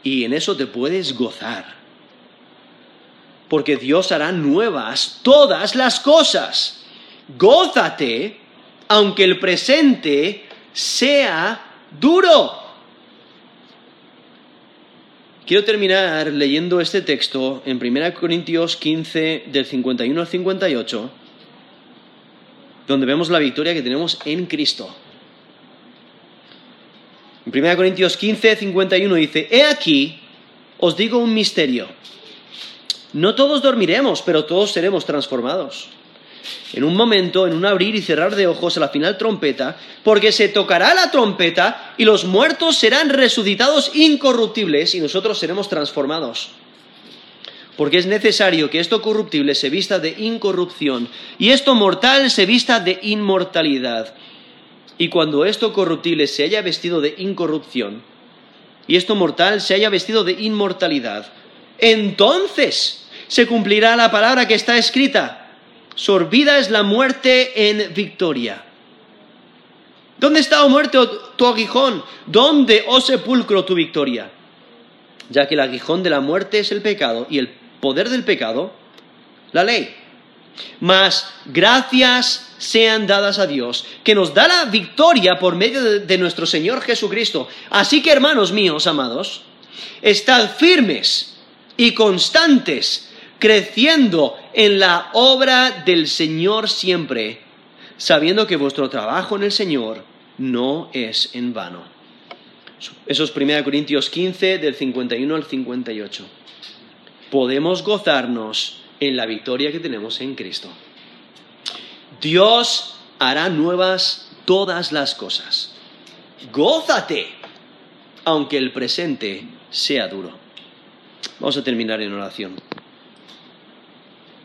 Speaker 1: Y en eso te puedes gozar. Porque Dios hará nuevas todas las cosas. Gózate, aunque el presente sea duro. Quiero terminar leyendo este texto en 1 Corintios 15 del 51 al 58, donde vemos la victoria que tenemos en Cristo. En 1 Corintios 15, 51 dice, He aquí, os digo un misterio. No todos dormiremos, pero todos seremos transformados en un momento, en un abrir y cerrar de ojos a la final trompeta, porque se tocará la trompeta y los muertos serán resucitados incorruptibles y nosotros seremos transformados. Porque es necesario que esto corruptible se vista de incorrupción y esto mortal se vista de inmortalidad. Y cuando esto corruptible se haya vestido de incorrupción y esto mortal se haya vestido de inmortalidad, entonces se cumplirá la palabra que está escrita Sorbida es la muerte en victoria. ¿Dónde está, oh muerte, tu aguijón? ¿Dónde, oh sepulcro, tu victoria? Ya que el aguijón de la muerte es el pecado y el poder del pecado, la ley. Mas gracias sean dadas a Dios, que nos da la victoria por medio de, de nuestro Señor Jesucristo. Así que, hermanos míos, amados, estad firmes y constantes creciendo en la obra del Señor siempre, sabiendo que vuestro trabajo en el Señor no es en vano. Eso es 1 Corintios 15, del 51 al 58. Podemos gozarnos en la victoria que tenemos en Cristo. Dios hará nuevas todas las cosas. Gózate, aunque el presente sea duro. Vamos a terminar en oración.